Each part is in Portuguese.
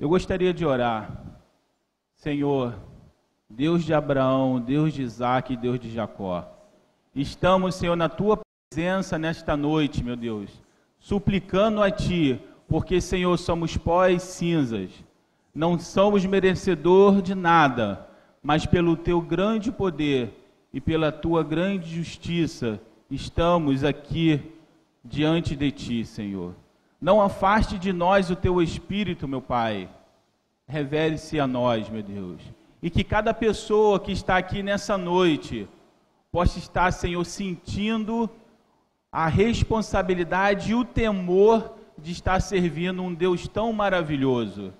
Eu gostaria de orar. Senhor, Deus de Abraão, Deus de Isaac e Deus de Jacó. Estamos, Senhor, na tua presença nesta noite, meu Deus, suplicando a ti, porque, Senhor, somos pó e cinzas. Não somos merecedor de nada, mas pelo teu grande poder e pela tua grande justiça, estamos aqui diante de ti, Senhor. Não afaste de nós o teu espírito, meu Pai. Revele-se a nós, meu Deus. E que cada pessoa que está aqui nessa noite possa estar, Senhor, sentindo a responsabilidade e o temor de estar servindo um Deus tão maravilhoso.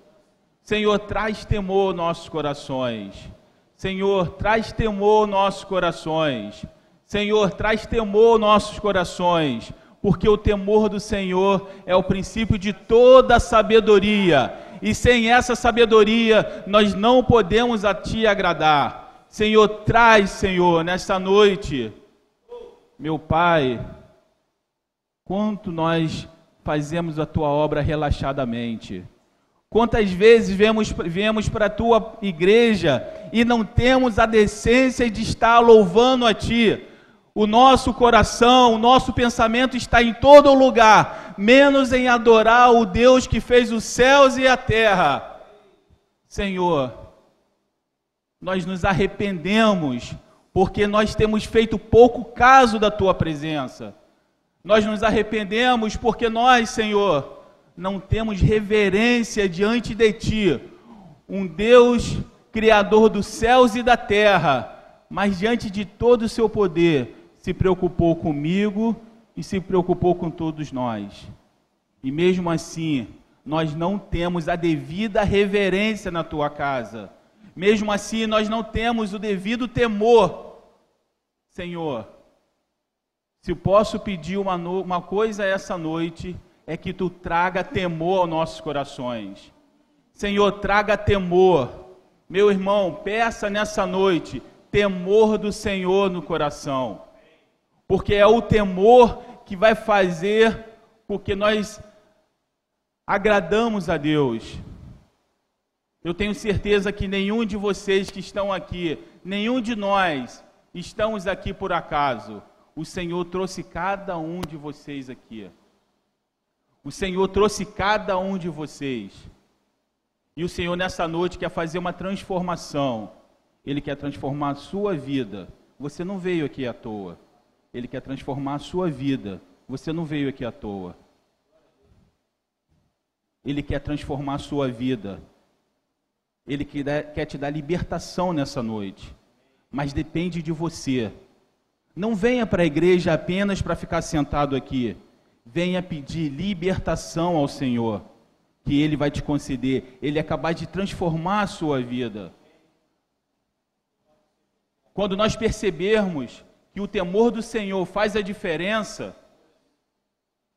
Senhor, traz temor aos nossos corações. Senhor, traz temor aos nossos corações. Senhor, traz temor aos nossos corações, porque o temor do Senhor é o princípio de toda sabedoria. E sem essa sabedoria, nós não podemos a Ti agradar. Senhor, traz, Senhor, nesta noite, meu Pai, quanto nós fazemos a Tua obra relaxadamente. Quantas vezes viemos, viemos para a tua igreja e não temos a decência de estar louvando a ti? O nosso coração, o nosso pensamento está em todo lugar, menos em adorar o Deus que fez os céus e a terra. Senhor, nós nos arrependemos porque nós temos feito pouco caso da tua presença. Nós nos arrependemos porque nós, Senhor, não temos reverência diante de Ti, um Deus criador dos céus e da terra, mas diante de todo o seu poder, se preocupou comigo e se preocupou com todos nós. E mesmo assim, nós não temos a devida reverência na tua casa. Mesmo assim, nós não temos o devido temor. Senhor, se posso pedir uma, uma coisa essa noite, é que tu traga temor aos nossos corações. Senhor, traga temor. Meu irmão, peça nessa noite temor do Senhor no coração. Porque é o temor que vai fazer com que nós agradamos a Deus. Eu tenho certeza que nenhum de vocês que estão aqui, nenhum de nós estamos aqui por acaso. O Senhor trouxe cada um de vocês aqui. O Senhor trouxe cada um de vocês. E o Senhor nessa noite quer fazer uma transformação. Ele quer transformar a sua vida. Você não veio aqui à toa. Ele quer transformar a sua vida. Você não veio aqui à toa. Ele quer transformar a sua vida. Ele quer te dar libertação nessa noite. Mas depende de você. Não venha para a igreja apenas para ficar sentado aqui venha pedir libertação ao Senhor, que Ele vai te conceder. Ele é capaz de transformar a sua vida. Quando nós percebermos que o temor do Senhor faz a diferença,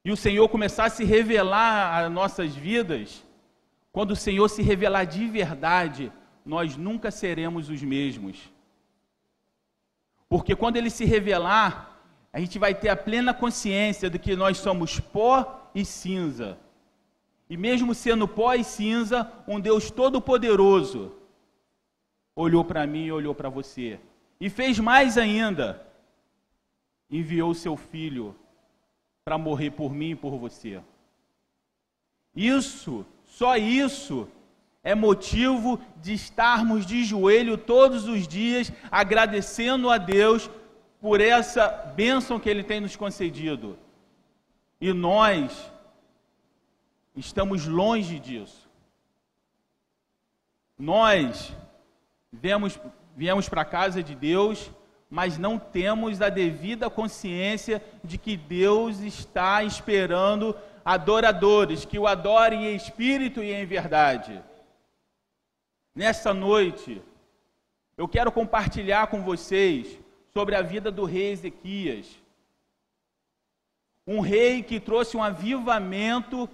e o Senhor começar a se revelar às nossas vidas, quando o Senhor se revelar de verdade, nós nunca seremos os mesmos. Porque quando ele se revelar, a gente vai ter a plena consciência de que nós somos pó e cinza. E mesmo sendo pó e cinza, um Deus todo-poderoso olhou para mim e olhou para você. E fez mais ainda: enviou seu filho para morrer por mim e por você. Isso, só isso, é motivo de estarmos de joelho todos os dias agradecendo a Deus por essa bênção que Ele tem nos concedido. E nós estamos longe disso. Nós viemos, viemos para a casa de Deus, mas não temos a devida consciência de que Deus está esperando adoradores que o adorem em espírito e em verdade. Nessa noite, eu quero compartilhar com vocês sobre a vida do rei Ezequias. Um rei que trouxe um avivamento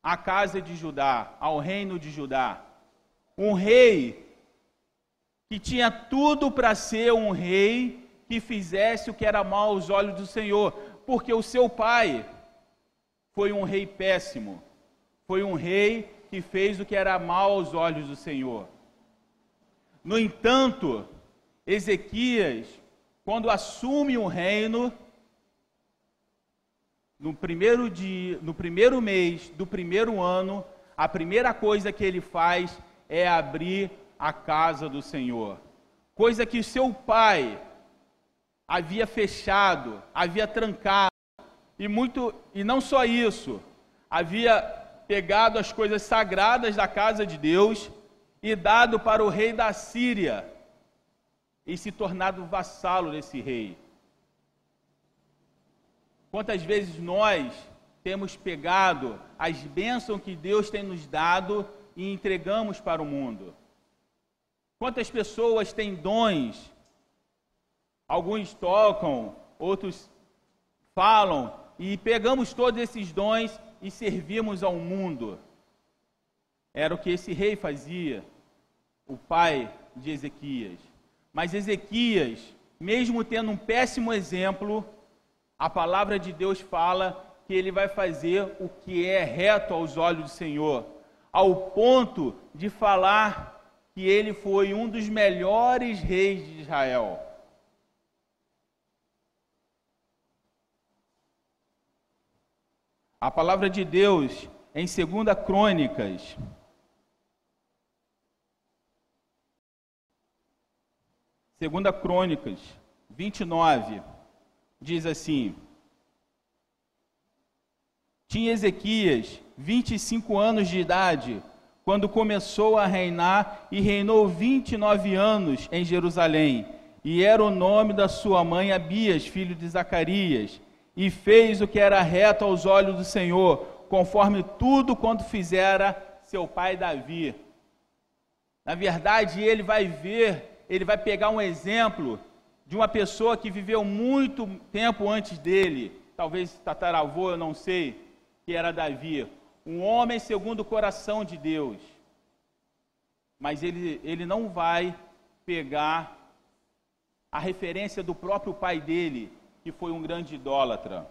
à casa de Judá, ao reino de Judá. Um rei que tinha tudo para ser um rei que fizesse o que era mal aos olhos do Senhor, porque o seu pai foi um rei péssimo, foi um rei que fez o que era mal aos olhos do Senhor. No entanto, Ezequias, quando assume o reino, no primeiro dia, no primeiro mês do primeiro ano, a primeira coisa que ele faz é abrir a casa do Senhor. Coisa que seu pai havia fechado, havia trancado. E muito e não só isso, havia pegado as coisas sagradas da casa de Deus e dado para o rei da Síria e se tornado vassalo desse rei. Quantas vezes nós temos pegado as bênçãos que Deus tem nos dado e entregamos para o mundo? Quantas pessoas têm dons? Alguns tocam, outros falam, e pegamos todos esses dons e servimos ao mundo. Era o que esse rei fazia, o pai de Ezequias. Mas Ezequias, mesmo tendo um péssimo exemplo, a palavra de Deus fala que ele vai fazer o que é reto aos olhos do Senhor, ao ponto de falar que ele foi um dos melhores reis de Israel. A palavra de Deus em 2 Crônicas, Segunda Crônicas 29 diz assim: Tinha Ezequias 25 anos de idade quando começou a reinar e reinou 29 anos em Jerusalém. E era o nome da sua mãe Abias, filho de Zacarias, e fez o que era reto aos olhos do Senhor, conforme tudo quanto fizera seu pai Davi. Na verdade, ele vai ver, ele vai pegar um exemplo de uma pessoa que viveu muito tempo antes dele, talvez tataravô, eu não sei, que era Davi, um homem segundo o coração de Deus. Mas ele, ele não vai pegar a referência do próprio pai dele, que foi um grande idólatra.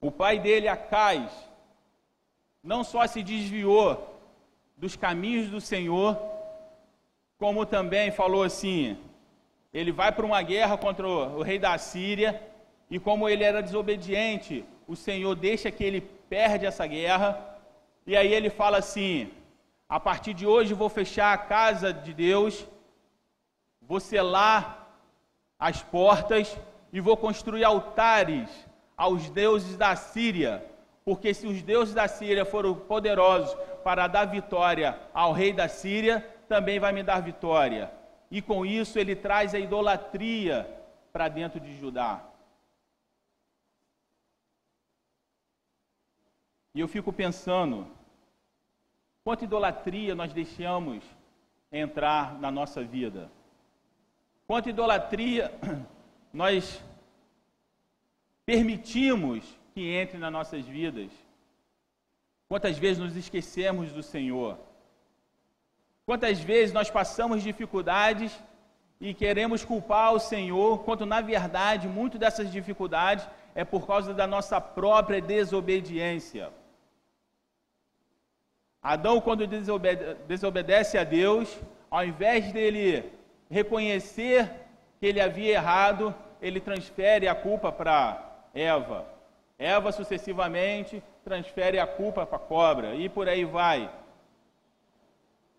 O pai dele, Acais, não só se desviou dos caminhos do Senhor, como também falou assim: ele vai para uma guerra contra o, rei da Síria, e como ele era desobediente, o Senhor deixa que ele perde essa guerra, e aí ele fala assim: a partir de hoje vou fechar a casa de Deus, vou selar as portas e vou construir altares aos deuses da Síria, porque se os deuses da Síria foram poderosos para dar vitória ao rei da Síria, também vai me dar vitória. E com isso ele traz a idolatria para dentro de Judá. E eu fico pensando, quanta idolatria nós deixamos entrar na nossa vida? Quanta idolatria nós permitimos que entre nas nossas vidas? Quantas vezes nos esquecemos do Senhor? Quantas vezes nós passamos dificuldades e queremos culpar o Senhor, quando na verdade muito dessas dificuldades é por causa da nossa própria desobediência. Adão, quando desobede desobedece a Deus, ao invés dele reconhecer que ele havia errado, ele transfere a culpa para Eva. Eva, sucessivamente, transfere a culpa para a cobra, e por aí vai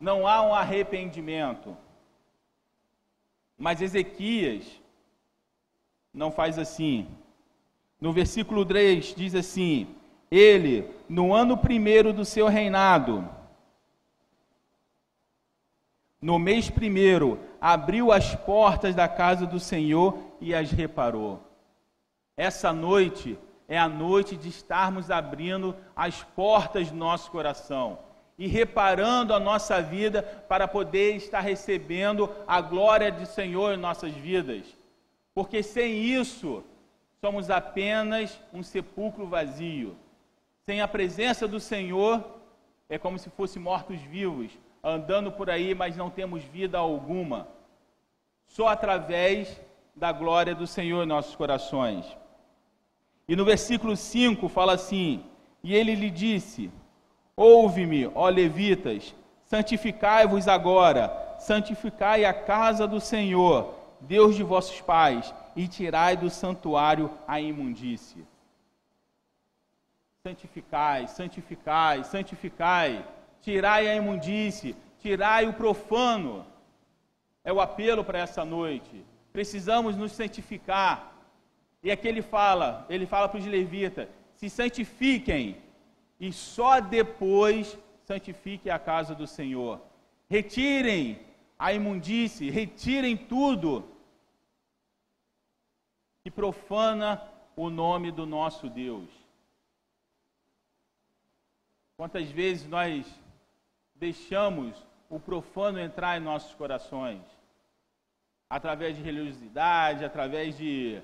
não há um arrependimento. Mas Ezequias não faz assim. No versículo 3 diz assim: Ele, no ano primeiro do seu reinado, no mês primeiro, abriu as portas da casa do Senhor e as reparou. Essa noite é a noite de estarmos abrindo as portas do nosso coração e reparando a nossa vida para poder estar recebendo a glória do Senhor em nossas vidas. Porque sem isso, somos apenas um sepulcro vazio. Sem a presença do Senhor, é como se fosse mortos-vivos, andando por aí, mas não temos vida alguma. Só através da glória do Senhor em nossos corações. E no versículo 5 fala assim: E ele lhe disse: Ouve-me, ó levitas, santificai-vos agora, santificai a casa do Senhor, Deus de vossos pais, e tirai do santuário a imundície. Santificai, santificai, santificai, tirai a imundície, tirai o profano. É o apelo para essa noite. Precisamos nos santificar. E aqui ele fala, ele fala para os levitas: se santifiquem, e só depois santifiquem a casa do Senhor. Retirem a imundície, retirem tudo que profana o nome do nosso Deus. Quantas vezes nós deixamos o profano entrar em nossos corações? Através de religiosidade, através de,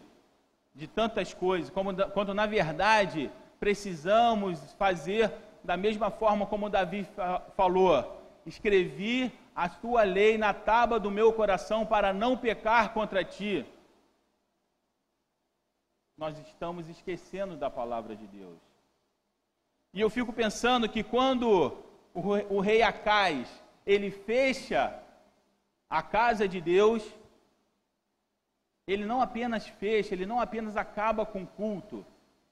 de tantas coisas, como, quando na verdade precisamos fazer da mesma forma como Davi falou: escrevi a tua lei na tábua do meu coração para não pecar contra ti nós estamos esquecendo da palavra de Deus. E eu fico pensando que quando o, rei Acais, ele fecha a casa de Deus, ele não apenas fecha, ele não apenas acaba com o culto,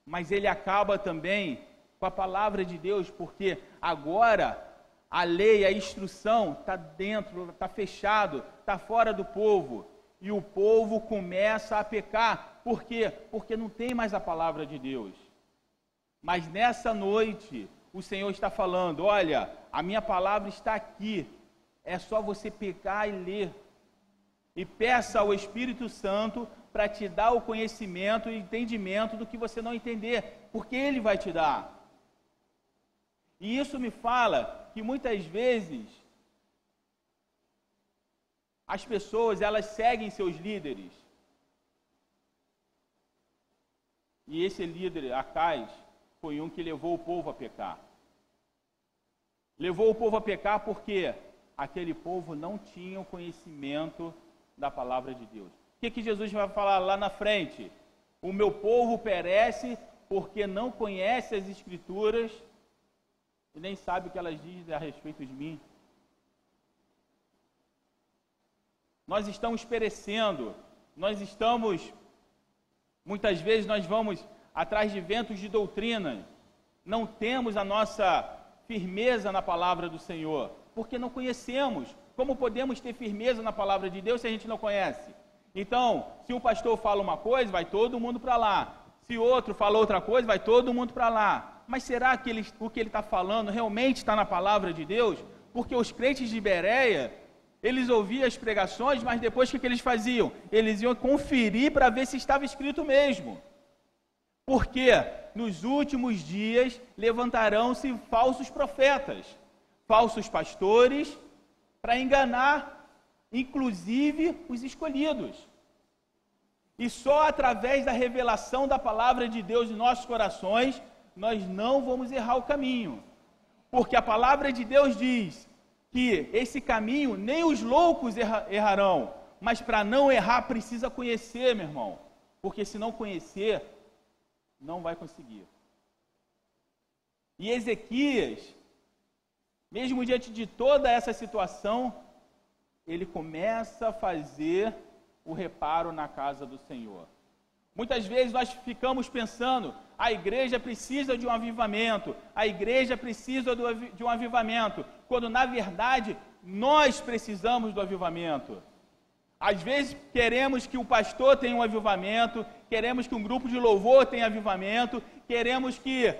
mas ele acaba também com a palavra de Deus, porque agora a lei, a instrução está dentro, está fechado, está fora do povo, e o povo começa a pecar, por quê? Porque não tem mais a palavra de Deus. Mas nessa noite, o Senhor está falando: olha, a minha palavra está aqui. É só você pegar e ler. E peça ao Espírito Santo para te dar o conhecimento e entendimento do que você não entender, porque Ele vai te dar. E isso me fala que muitas vezes as pessoas elas seguem seus líderes E esse líder, Acais, foi um que levou o povo a pecar. Levou o povo a pecar porque aquele povo não tinha o conhecimento da palavra de Deus. O que, que Jesus vai falar lá na frente? O meu povo perece porque não conhece as Escrituras e nem sabe o que elas dizem a respeito de mim. Nós estamos perecendo, nós estamos Muitas vezes nós vamos atrás de ventos de doutrina, não temos a nossa firmeza na palavra do Senhor, porque não conhecemos. Como podemos ter firmeza na palavra de Deus se a gente não conhece? Então, se um pastor fala uma coisa, vai todo mundo para lá. Se outro fala outra coisa, vai todo mundo para lá. Mas será que ele, o que ele está falando realmente está na palavra de Deus? Porque os crentes de Bereia, eles ouviam as pregações, mas depois o que, que eles faziam? Eles iam conferir para ver se estava escrito mesmo. Porque nos últimos dias levantarão-se falsos profetas, falsos pastores, para enganar, inclusive, os escolhidos. E só através da revelação da palavra de Deus em nossos corações, nós não vamos errar o caminho. Porque a palavra de Deus diz que esse caminho nem os loucos erra, errarão, mas para não errar precisa conhecer, meu irmão, porque se não conhecer, não vai conseguir. E Ezequias, mesmo diante de toda essa situação, ele começa a fazer o reparo na casa do Senhor. Muitas vezes nós ficamos pensando, a igreja precisa de um avivamento, a igreja precisa de um avivamento, quando na verdade nós precisamos do avivamento. Às vezes queremos que o pastor tenha um avivamento, queremos que um grupo de louvor tenha avivamento, queremos que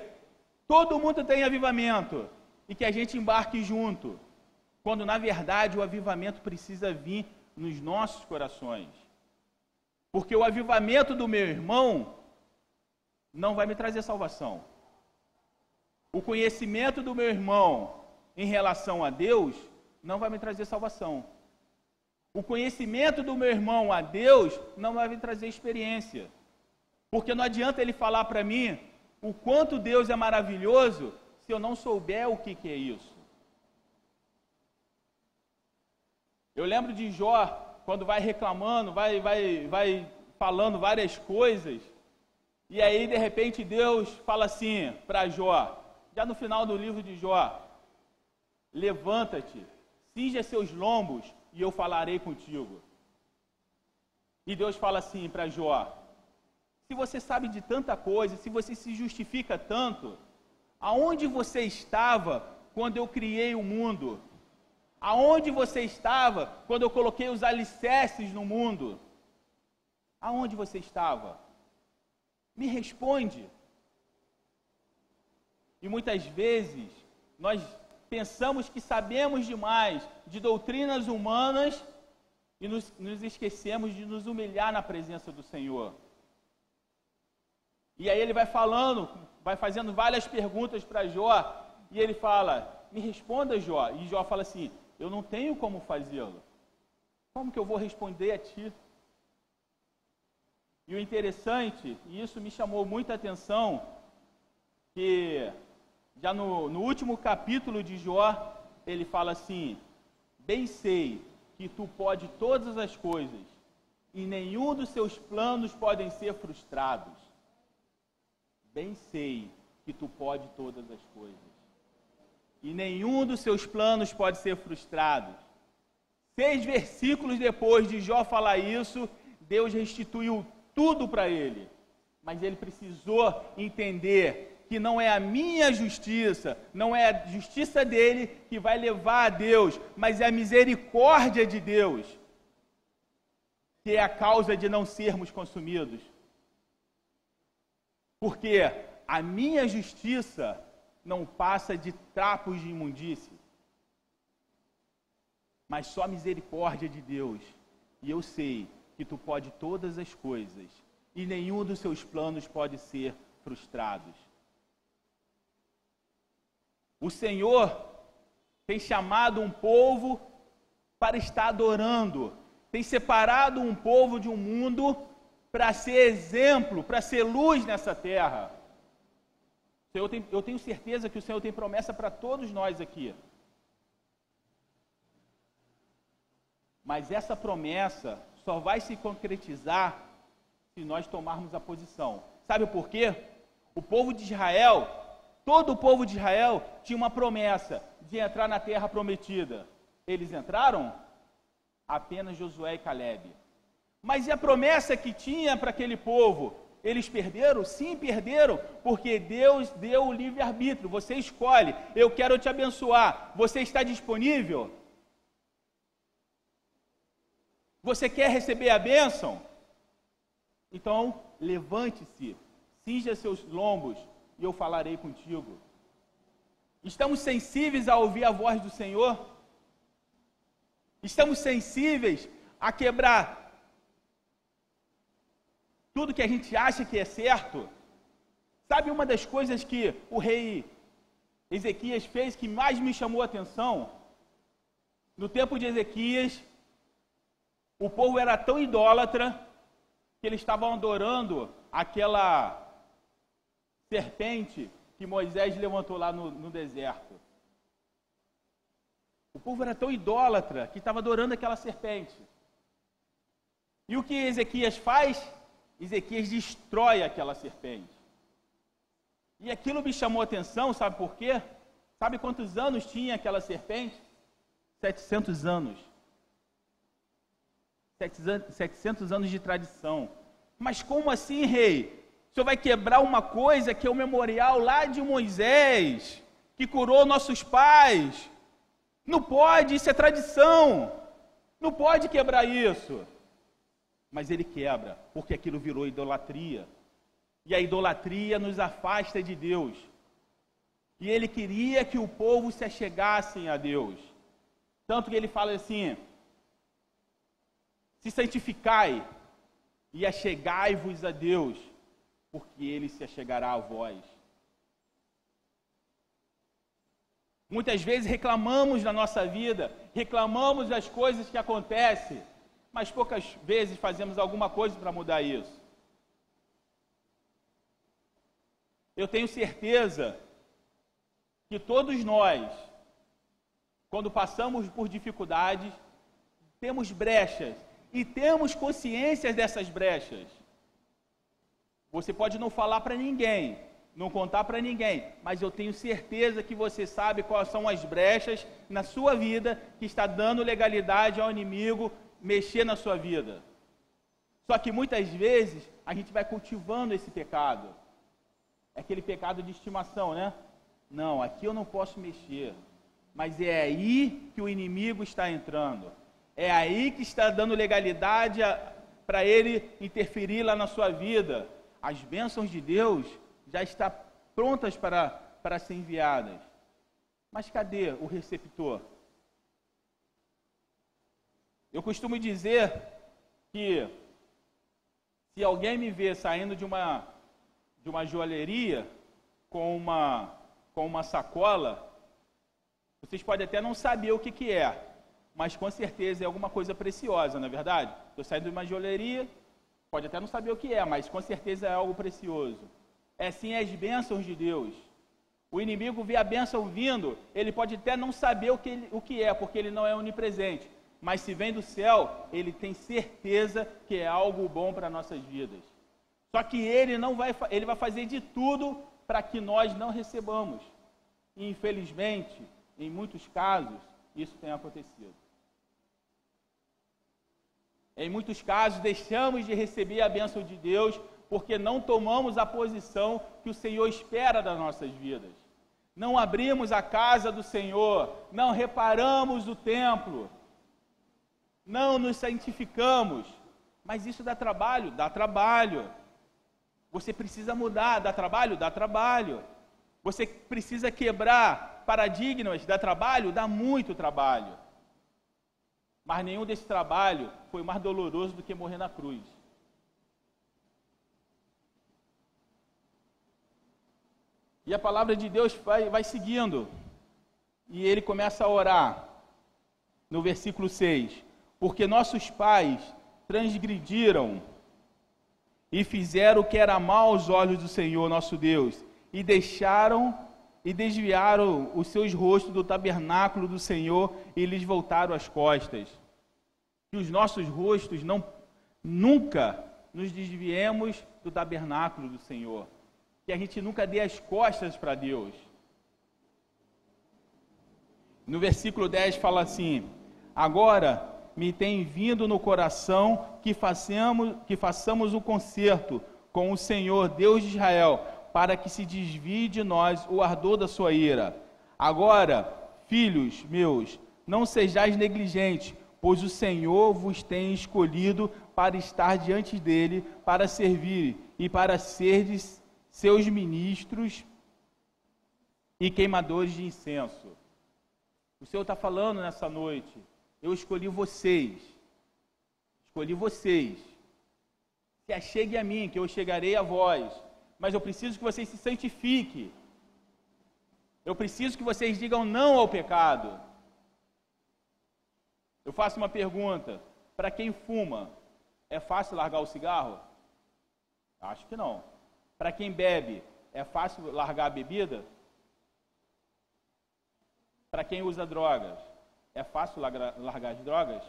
todo mundo tenha avivamento e que a gente embarque junto, quando na verdade o avivamento precisa vir nos nossos corações. Porque o avivamento do meu irmão não vai me trazer salvação. O conhecimento do meu irmão em relação a Deus não vai me trazer salvação. O conhecimento do meu irmão a Deus não vai me trazer experiência. Porque não adianta ele falar para mim o quanto Deus é maravilhoso se eu não souber o que, que é isso. Eu lembro de Jó quando vai reclamando, vai, vai, vai falando várias coisas, e aí de repente Deus fala assim para Jó: já no final do livro de Jó, levanta-te, cinja seus lombos e eu falarei contigo. E Deus fala assim para Jó: se você sabe de tanta coisa, se você se justifica tanto, aonde você estava quando eu criei o mundo? Aonde você estava quando eu coloquei os alicerces no mundo? Aonde você estava? Me responde. E muitas vezes nós pensamos que sabemos demais de doutrinas humanas e nos, nos esquecemos de nos humilhar na presença do Senhor. E aí ele vai falando, vai fazendo várias perguntas para Jó, e ele fala: Me responda, Jó. E Jó fala assim: Eu não tenho como fazê-lo. Como que eu vou responder a ti? E o interessante, e isso me chamou muita atenção, que já no, no último capítulo de Jó, ele fala assim: Bem sei que tu pode todas as coisas, e nenhum dos seus planos podem ser frustrados. Bem sei que tu pode todas as coisas, e nenhum dos seus planos pode ser frustrado. Seis versículos depois de Jó falar isso, Deus restituiu tudo para ele. Mas ele precisou entender que não é a minha justiça, não é a justiça dele que vai levar a Deus, mas é a misericórdia de Deus que é a causa de não sermos consumidos. Porque a minha justiça não passa de trapos de imundície, mas só a misericórdia de Deus. E eu sei que tu pode todas as coisas e nenhum dos seus planos pode ser frustrados. O Senhor tem chamado um povo para estar adorando, tem separado um povo de um mundo para ser exemplo, para ser luz nessa terra. Eu tenho, certeza que o Senhor tem promessa para todos nós aqui. Mas essa promessa só vai se concretizar se nós tomarmos a posição. Sabe por quê? O povo de Israel, todo o povo de Israel tinha uma promessa de entrar na terra prometida. Eles entraram? Apenas Josué e Caleb. Mas e a promessa que tinha para aquele povo? Eles perderam? Sim, perderam, porque Deus deu o livre-arbítrio. Você escolhe, eu quero te abençoar. Você está disponível? Você quer receber a bênção? Então, levante-se, cinja seus lombos e eu falarei contigo. Estamos sensíveis a ouvir a voz do Senhor? Estamos sensíveis a quebrar tudo que a gente acha que é certo? Sabe uma das coisas que o rei Ezequias fez que mais me chamou a atenção? No tempo de Ezequias, o povo era tão idólatra que eles estavam adorando aquela serpente que Moisés levantou lá no, no deserto. O povo era tão idólatra que estava adorando aquela serpente. E o que Ezequias faz? Ezequias destrói aquela serpente. E aquilo me chamou a atenção, sabe por quê? Sabe quantos anos tinha aquela serpente? 700 anos. 700 anos de tradição. Mas como assim, rei? Senhor vai quebrar uma coisa que é o memorial lá de Moisés, que curou nossos pais. Não pode, isso é tradição. Não pode quebrar isso. Mas ele quebra, porque aquilo virou idolatria. E a idolatria nos afasta de Deus. E ele queria que o povo se achegassem a Deus. Tanto que ele fala assim: se santificai e achegai-vos a Deus, porque ele se achegará a vós. Muitas vezes reclamamos na nossa vida, reclamamos das coisas que acontecem, mas poucas vezes fazemos alguma coisa para mudar isso. Eu tenho certeza que todos nós, quando passamos por dificuldades, temos brechas e temos consciência dessas brechas. Você pode não falar para ninguém, não contar para ninguém, mas eu tenho certeza que você sabe quais são as brechas na sua vida que está dando legalidade ao inimigo mexer na sua vida. Só que muitas vezes a gente vai cultivando esse pecado. É aquele pecado de estimação, né? Não, aqui eu não posso mexer. Mas é aí que o inimigo está entrando. É aí que está dando legalidade para ele interferir lá na sua vida. As bênçãos de Deus já estão prontas para, para ser enviadas. Mas cadê o receptor? Eu costumo dizer que se alguém me vê saindo de uma, de uma joalheria com uma, com uma sacola, vocês podem até não saber o que, que é, mas com certeza é alguma coisa preciosa, não é verdade? Estou saindo de uma joalheria, pode até não saber o que é, mas com certeza é algo precioso. É sim as bênçãos de Deus. O inimigo vê a bênção vindo, ele pode até não saber o que, ele, o que é, porque ele não é onipresente. Mas se vem do céu, ele tem certeza que é algo bom para nossas vidas. Só que ele não vai, ele vai fazer de tudo para que nós não recebamos. E infelizmente, em muitos casos, isso tem acontecido. Em muitos casos, deixamos de receber a bênção de Deus porque não tomamos a posição que o Senhor espera das nossas vidas. Não abrimos a casa do Senhor, não reparamos o templo, não nos santificamos. Mas isso dá trabalho? Dá trabalho. Você precisa mudar, dá trabalho? Dá trabalho. Você precisa quebrar paradigmas, dá trabalho? Dá muito trabalho. Mas nenhum desse trabalho foi mais doloroso do que morrer na cruz. E a palavra de Deus vai, vai seguindo. E ele começa a orar. No versículo 6. Porque nossos pais transgrediram e fizeram o que era mal aos olhos do Senhor nosso Deus, e deixaram e desviaram os seus rostos do tabernáculo do Senhor e lhes voltaram as costas. Que os nossos rostos não nunca nos desviemos do tabernáculo do Senhor. Que a gente nunca dê as costas para Deus. No versículo 10 fala assim: Agora me tem vindo no coração que façamos, que façamos o concerto com o Senhor, Deus de Israel, para que se desvie de nós o ardor da sua ira. Agora, filhos meus, não sejais negligentes, pois o Senhor vos tem escolhido para estar diante dele, para servir e para serdes seus ministros e queimadores de incenso. O Senhor está falando nessa noite eu escolhi vocês. Escolhi vocês. Se achegue a mim, que eu chegarei a vós. Mas eu preciso que vocês se santifiquem. Eu preciso que vocês digam não ao pecado. Eu faço uma pergunta: para quem fuma, é fácil largar o cigarro? Acho que não. Para quem bebe, é fácil largar a bebida? Para quem usa drogas, é fácil largar as drogas?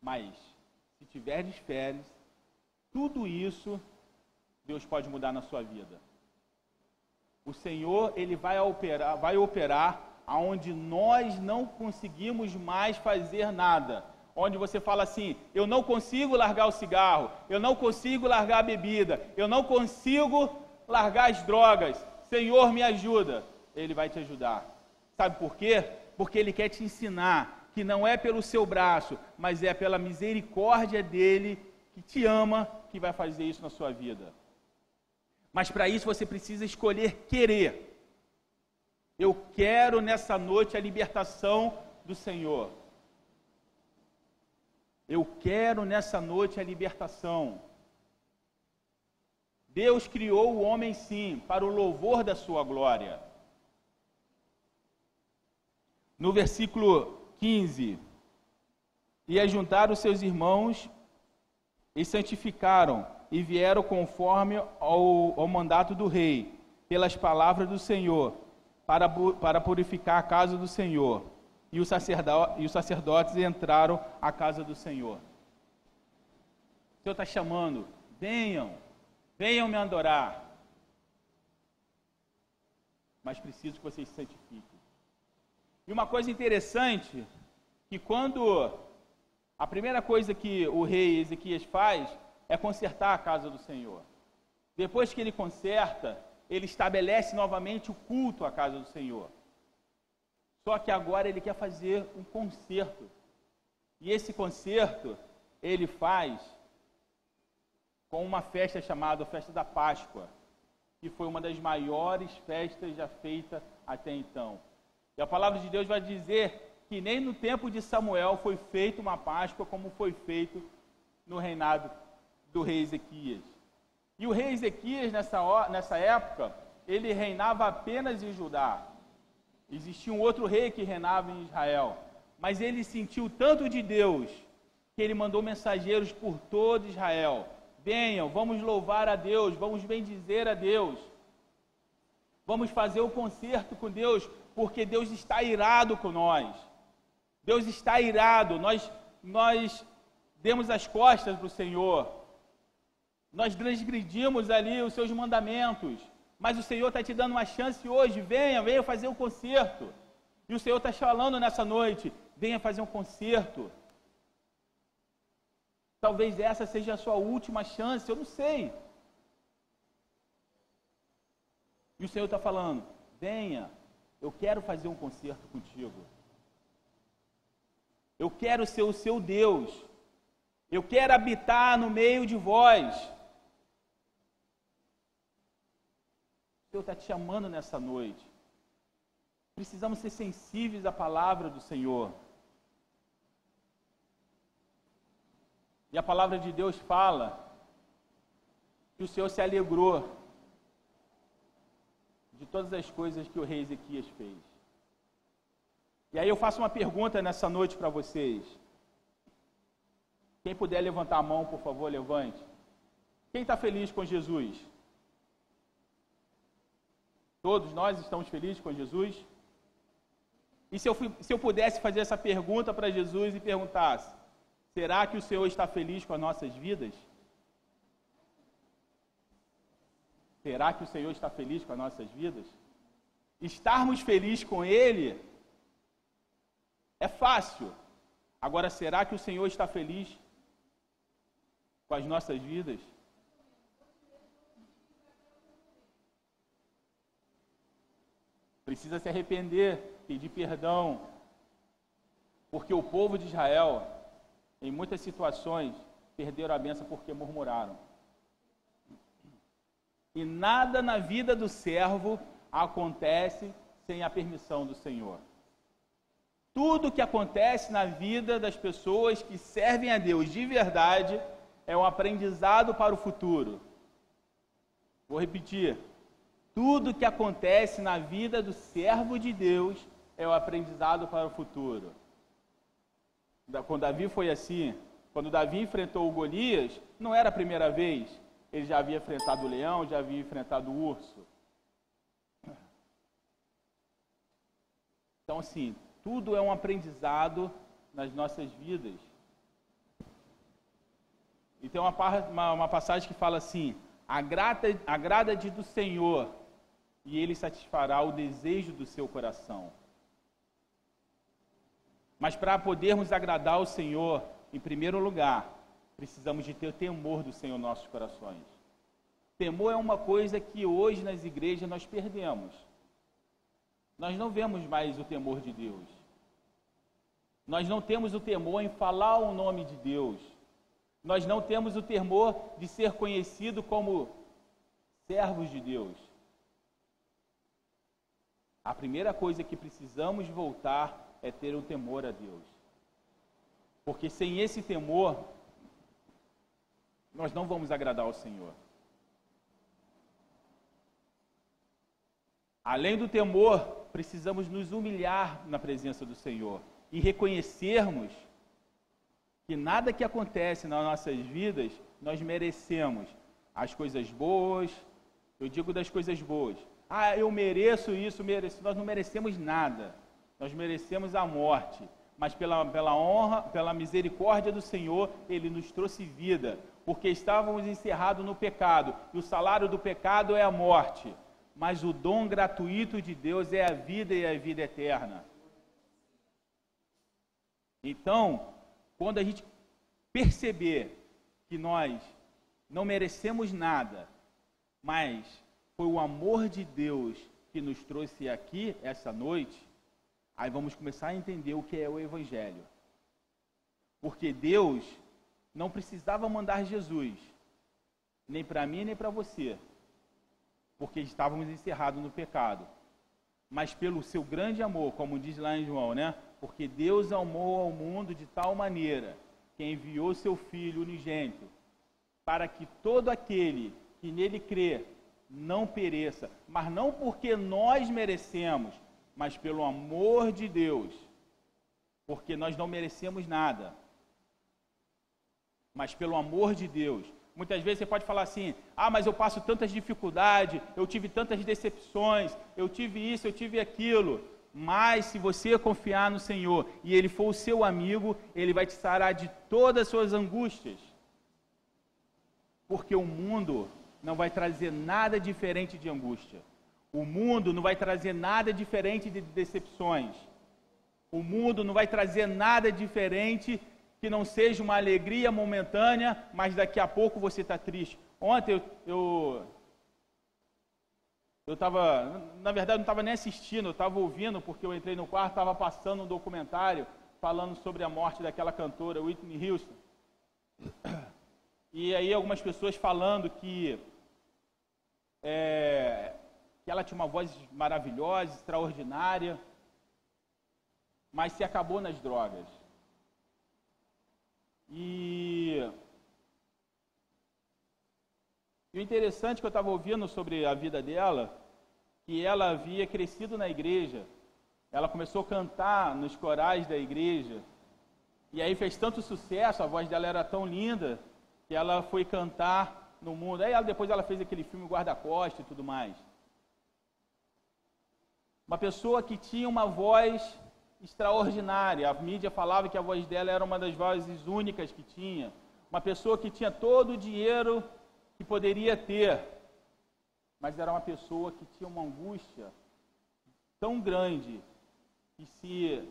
Mas, se tiver férias, tudo isso Deus pode mudar na sua vida. O Senhor, Ele vai operar, vai operar aonde nós não conseguimos mais fazer nada. Onde você fala assim: eu não consigo largar o cigarro, eu não consigo largar a bebida, eu não consigo largar as drogas. Senhor, me ajuda. Ele vai te ajudar. Sabe por quê? Porque Ele quer te ensinar que não é pelo seu braço, mas é pela misericórdia dele que te ama que vai fazer isso na sua vida. Mas para isso você precisa escolher querer. Eu quero nessa noite a libertação do Senhor. Eu quero nessa noite a libertação. Deus criou o homem sim, para o louvor da sua glória. No versículo 15: E ajuntaram seus irmãos e santificaram, e vieram conforme ao, ao mandato do rei, pelas palavras do Senhor, para, para purificar a casa do Senhor. E os, sacerdotes, e os sacerdotes entraram à casa do Senhor. O Senhor está chamando venham, venham me adorar. Mas preciso que vocês se santifiquem. E uma coisa interessante, que quando a primeira coisa que o rei Ezequias faz é consertar a casa do Senhor. Depois que ele conserta, ele estabelece novamente o culto à casa do Senhor. Só que agora ele quer fazer um conserto. E esse conserto ele faz com uma festa chamada Festa da Páscoa, que foi uma das maiores festas já feitas até então. E a palavra de Deus vai dizer que nem no tempo de Samuel foi feita uma Páscoa como foi feito no reinado do rei Ezequias. E o rei Ezequias, nessa, nessa época, ele reinava apenas em Judá. Existia um outro rei que reinava em Israel. Mas ele sentiu tanto de Deus que ele mandou mensageiros por todo Israel. Venham, vamos louvar a Deus, vamos bendizer a Deus. Vamos fazer o concerto com Deus, porque Deus está irado com nós. Deus está irado. Nós, nós demos as costas para o Senhor. Nós transgredimos ali os seus mandamentos. Mas o Senhor está te dando uma chance hoje. Venha, venha fazer um concerto. E o Senhor está falando nessa noite: venha fazer um concerto. Talvez essa seja a sua última chance, eu não sei. E o Senhor está falando: venha, eu quero fazer um concerto contigo. Eu quero ser o seu Deus. Eu quero habitar no meio de vós. O Senhor está te chamando nessa noite. Precisamos ser sensíveis à palavra do Senhor. E a palavra de Deus fala que o Senhor se alegrou de todas as coisas que o rei Ezequias fez. E aí eu faço uma pergunta nessa noite para vocês. Quem puder levantar a mão, por favor, levante. Quem está feliz com Jesus? Todos nós estamos felizes com Jesus? E se eu, se eu pudesse fazer essa pergunta para Jesus e perguntasse: será que o Senhor está feliz com as nossas vidas? Será que o Senhor está feliz com as nossas vidas? Estarmos felizes com Ele é fácil. Agora, será que o Senhor está feliz com as nossas vidas? Precisa se arrepender, pedir perdão, porque o povo de Israel, em muitas situações, perderam a benção porque murmuraram. E nada na vida do servo acontece sem a permissão do Senhor. Tudo que acontece na vida das pessoas que servem a Deus de verdade é um aprendizado para o futuro. Vou repetir. Tudo que acontece na vida do servo de Deus é um aprendizado para o futuro. Quando Davi foi assim, quando Davi enfrentou o Golias, não era a primeira vez. Ele já havia enfrentado o leão, já havia enfrentado o urso. Então, assim, tudo é um aprendizado nas nossas vidas. E tem uma, uma, uma passagem que fala assim: agrada-te agrada do Senhor, e Ele satisfará o desejo do seu coração. Mas para podermos agradar o Senhor, em primeiro lugar, precisamos de ter o temor do Senhor em nossos corações. Temor é uma coisa que hoje nas igrejas nós perdemos. Nós não vemos mais o temor de Deus. Nós não temos o temor em falar o nome de Deus. Nós não temos o temor de ser conhecido como servos de Deus. A primeira coisa que precisamos voltar é ter um temor a Deus. Porque sem esse temor, nós não vamos agradar ao Senhor. Além do temor, precisamos nos humilhar na presença do Senhor e reconhecermos que nada que acontece nas nossas vidas nós merecemos as coisas boas. Eu digo das coisas boas. Ah, eu mereço isso, mereço. Nós não merecemos nada. Nós merecemos a morte. Mas pela, pela honra, pela misericórdia do Senhor, Ele nos trouxe vida. porque estávamos encerrados no pecado, e o salário do pecado é a morte, mas o dom gratuito de Deus é a vida e a vida eterna. Então, quando a gente perceber que nós não merecemos nada, mas foi o amor de Deus que nos trouxe aqui essa noite, aí vamos começar a entender o que é o Evangelho. Porque Deus não precisava mandar Jesus, nem para mim, nem para você, porque estávamos encerrados no pecado. Mas pelo seu grande amor, como diz lá em João, né? Porque Deus amou ao mundo de tal maneira que enviou seu Filho unigênito, para que todo aquele que nele crê não pereça, mas não porque nós merecemos, mas pelo amor de Deus, porque nós não merecemos nada mas pelo amor de Deus. Muitas vezes você pode falar assim: ah, mas eu passo tantas dificuldades, eu tive tantas decepções, eu tive isso, eu tive aquilo. Mas se você confiar no Senhor e Ele for o seu amigo, Ele vai te sarar de todas as suas angústias. Porque o mundo não vai trazer nada diferente de angústia. O mundo não vai trazer nada diferente de decepções. O mundo não vai trazer nada diferente que não seja uma alegria momentânea, mas daqui a pouco você está triste. Ontem eu eu estava, na verdade, não estava nem assistindo, eu estava ouvindo, porque eu entrei no quarto, estava passando um documentário falando sobre a morte daquela cantora Whitney Houston. E aí algumas pessoas falando que, é, que ela tinha uma voz maravilhosa, extraordinária, mas se acabou nas drogas. E, e o interessante que eu estava ouvindo sobre a vida dela, que ela havia crescido na igreja, ela começou a cantar nos corais da igreja, e aí fez tanto sucesso, a voz dela era tão linda, que ela foi cantar no mundo. Aí ela, depois ela fez aquele filme Guarda-Costa e tudo mais. Uma pessoa que tinha uma voz extraordinária. A mídia falava que a voz dela era uma das vozes únicas que tinha. Uma pessoa que tinha todo o dinheiro que poderia ter, mas era uma pessoa que tinha uma angústia tão grande que se,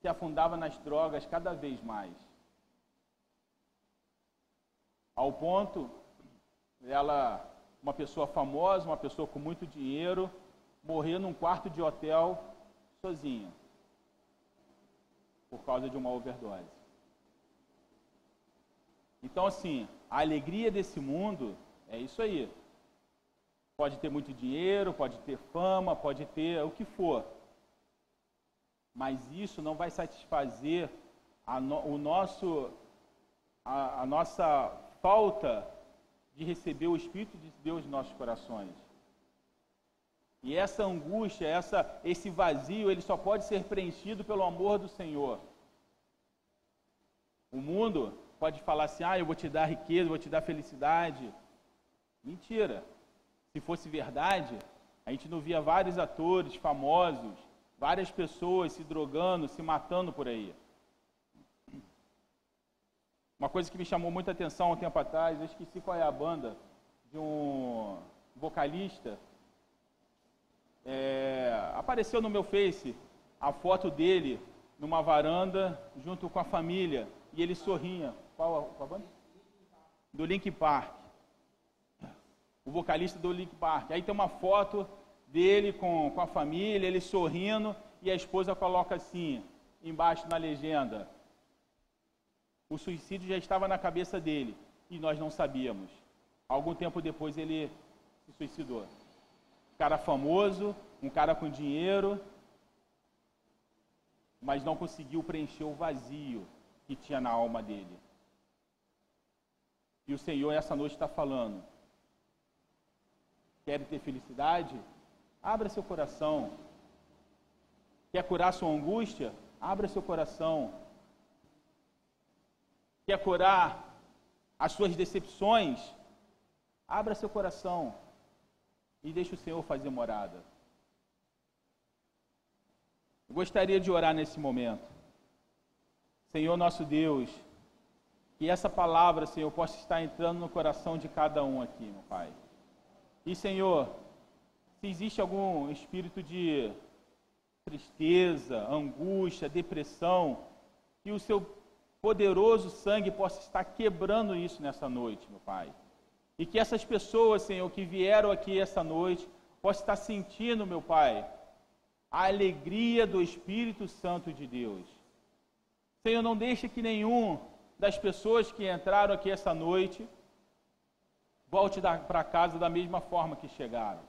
se afundava nas drogas cada vez mais. Ao ponto, ela, uma pessoa famosa, uma pessoa com muito dinheiro, morrer num quarto de hotel sozinha por causa de uma overdose. Então, assim, a alegria desse mundo é isso aí. Pode ter muito dinheiro, pode ter fama, pode ter o que for. Mas isso não vai satisfazer a no, o nosso, a, a nossa falta de receber o Espírito de Deus em nossos corações. E essa angústia, essa, esse vazio, ele só pode ser preenchido pelo amor do Senhor. O mundo pode falar assim: ah, eu vou te dar riqueza, vou te dar felicidade. Mentira. Se fosse verdade, a gente não via vários atores famosos, várias pessoas se drogando, se matando por aí. Uma coisa que me chamou muita atenção há um tempo atrás, eu esqueci qual é a banda, de um vocalista é, apareceu no meu Face a foto dele numa varanda junto com a família e ele sorria. Qual, qual banda? Do Link Park. O vocalista do Link Park. Aí tem uma foto dele com, com a família, ele sorrindo e a esposa coloca assim, embaixo na legenda: O suicídio já estava na cabeça dele e nós não sabíamos. Algum tempo depois ele se suicidou cara famoso, um cara com dinheiro, mas não conseguiu preencher o vazio que tinha na alma dele. E o Senhor essa noite está falando: quer ter felicidade? Abra seu coração. Quer curar sua angústia? Abra seu coração. Quer curar as suas decepções? Abra seu coração e deixe o Senhor fazer morada. Eu gostaria de orar nesse momento. Senhor nosso Deus, Que essa palavra, Senhor, possa estar entrando no coração de cada um aqui, meu Pai. E, Senhor, se existe algum espírito de tristeza, angústia, depressão, que o seu poderoso sangue possa estar quebrando isso nessa noite, meu Pai. E que essas pessoas, Senhor, que vieram aqui essa noite, possam estar sentindo, meu Pai, a alegria do Espírito Santo de Deus. Senhor, não deixe que nenhum das pessoas que entraram aqui essa noite volte para casa da mesma forma que chegaram.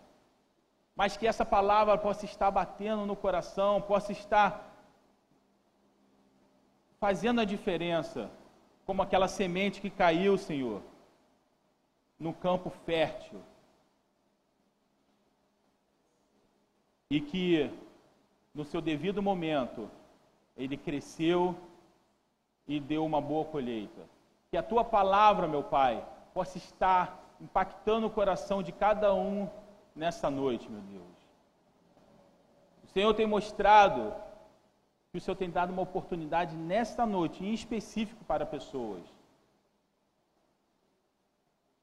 Mas que essa palavra possa estar batendo no coração, possa estar fazendo a diferença, como aquela semente que caiu, Senhor, no campo fértil. E que, no seu devido momento, ele cresceu e deu uma boa colheita. Que a tua palavra, meu Pai, possa estar impactando o coração de cada um nessa noite, meu Deus. O Senhor tem mostrado que o Senhor tem dado uma oportunidade nesta noite, em específico para pessoas.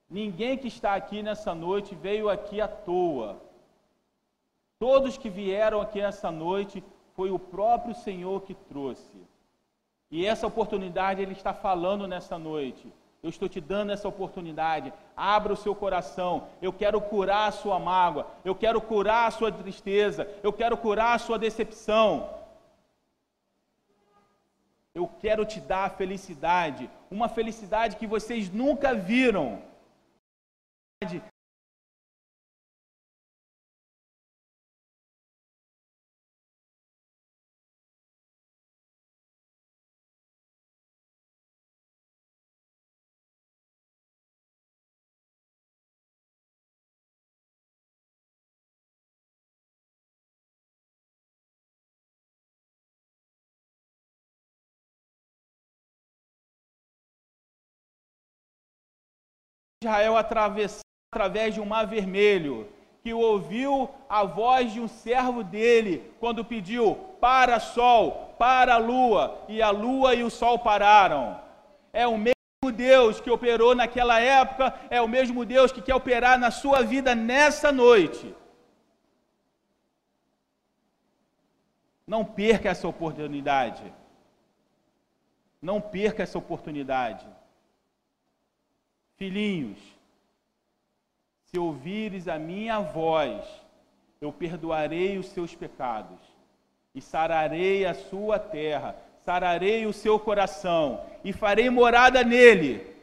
Ninguém que está aqui nessa noite veio aqui à toa. Todos que vieram aqui essa noite foi o próprio Senhor que trouxe. E essa oportunidade Ele está falando nessa noite. Eu estou te dando essa oportunidade. Abra o seu coração. Eu quero curar a sua mágoa. Eu quero curar a sua tristeza. Eu quero curar a sua decepção. Eu quero te dar a felicidade, uma felicidade que vocês nunca viram. Israel atravessar através de um mar vermelho, que ouviu a voz de um servo dele quando pediu para sol, para lua, e a lua e o sol pararam. É o mesmo Deus que operou naquela época, é o mesmo Deus que quer operar na sua vida nessa noite. Não perca essa oportunidade. Não perca essa oportunidade. Filhinhos, se ouvires a minha voz, eu perdoarei os seus pecados e sararei a sua terra, sararei o seu coração e farei morada nele.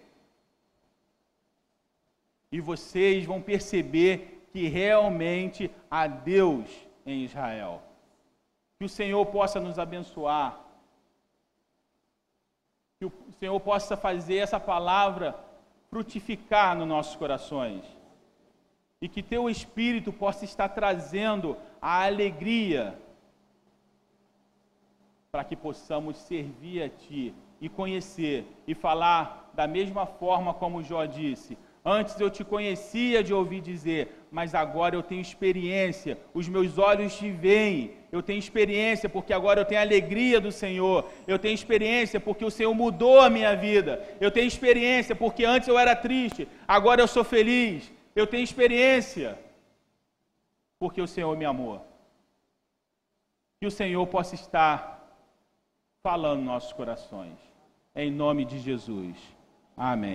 E vocês vão perceber que realmente há Deus em Israel. Que o Senhor possa nos abençoar. Que o Senhor possa fazer essa palavra frutificar nos nossos corações. E que teu espírito possa estar trazendo a alegria para que possamos servir a ti e conhecer e falar da mesma forma como Jó disse: Antes eu te conhecia de ouvir dizer, mas agora eu tenho experiência, os meus olhos te veem, eu tenho experiência porque agora eu tenho a alegria do Senhor, eu tenho experiência porque o Senhor mudou a minha vida, eu tenho experiência porque antes eu era triste, agora eu sou feliz, eu tenho experiência porque o Senhor me amou. Que o Senhor possa estar falando nos nossos corações, em nome de Jesus. Amém.